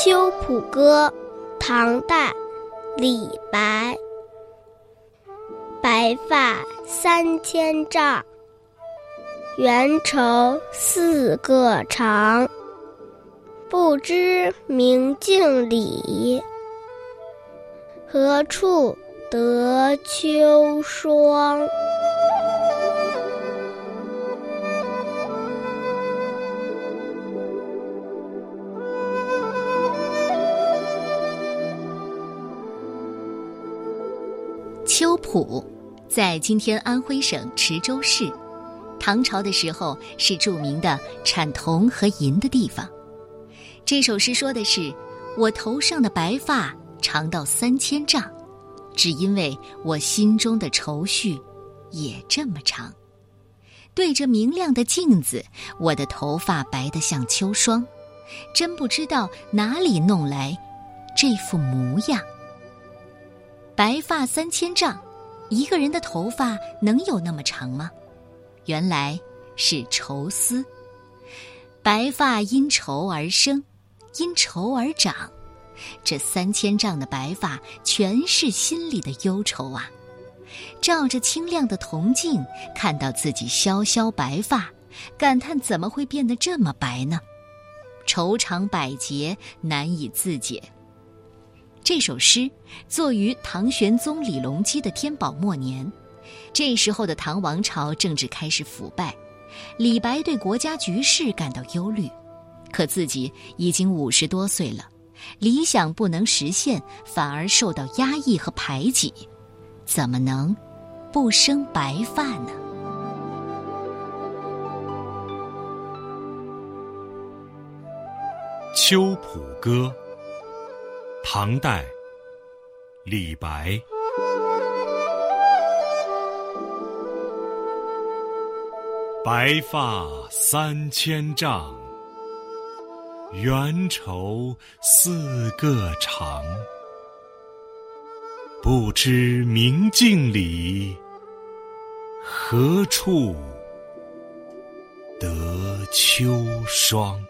秋浦歌，唐代，李白。白发三千丈，缘愁似个长。不知明镜里，何处得秋霜？秋浦，在今天安徽省池州市。唐朝的时候是著名的产铜和银的地方。这首诗说的是我头上的白发长到三千丈，只因为我心中的愁绪也这么长。对着明亮的镜子，我的头发白得像秋霜，真不知道哪里弄来这副模样。白发三千丈，一个人的头发能有那么长吗？原来是愁思。白发因愁而生，因愁而长。这三千丈的白发，全是心里的忧愁啊！照着清亮的铜镜，看到自己萧萧白发，感叹怎么会变得这么白呢？愁肠百结，难以自解。这首诗作于唐玄宗李隆基的天宝末年，这时候的唐王朝政治开始腐败，李白对国家局势感到忧虑，可自己已经五十多岁了，理想不能实现，反而受到压抑和排挤，怎么能不生白发呢？《秋浦歌》唐代，李白。白发三千丈，缘愁似个长。不知明镜里，何处得秋霜？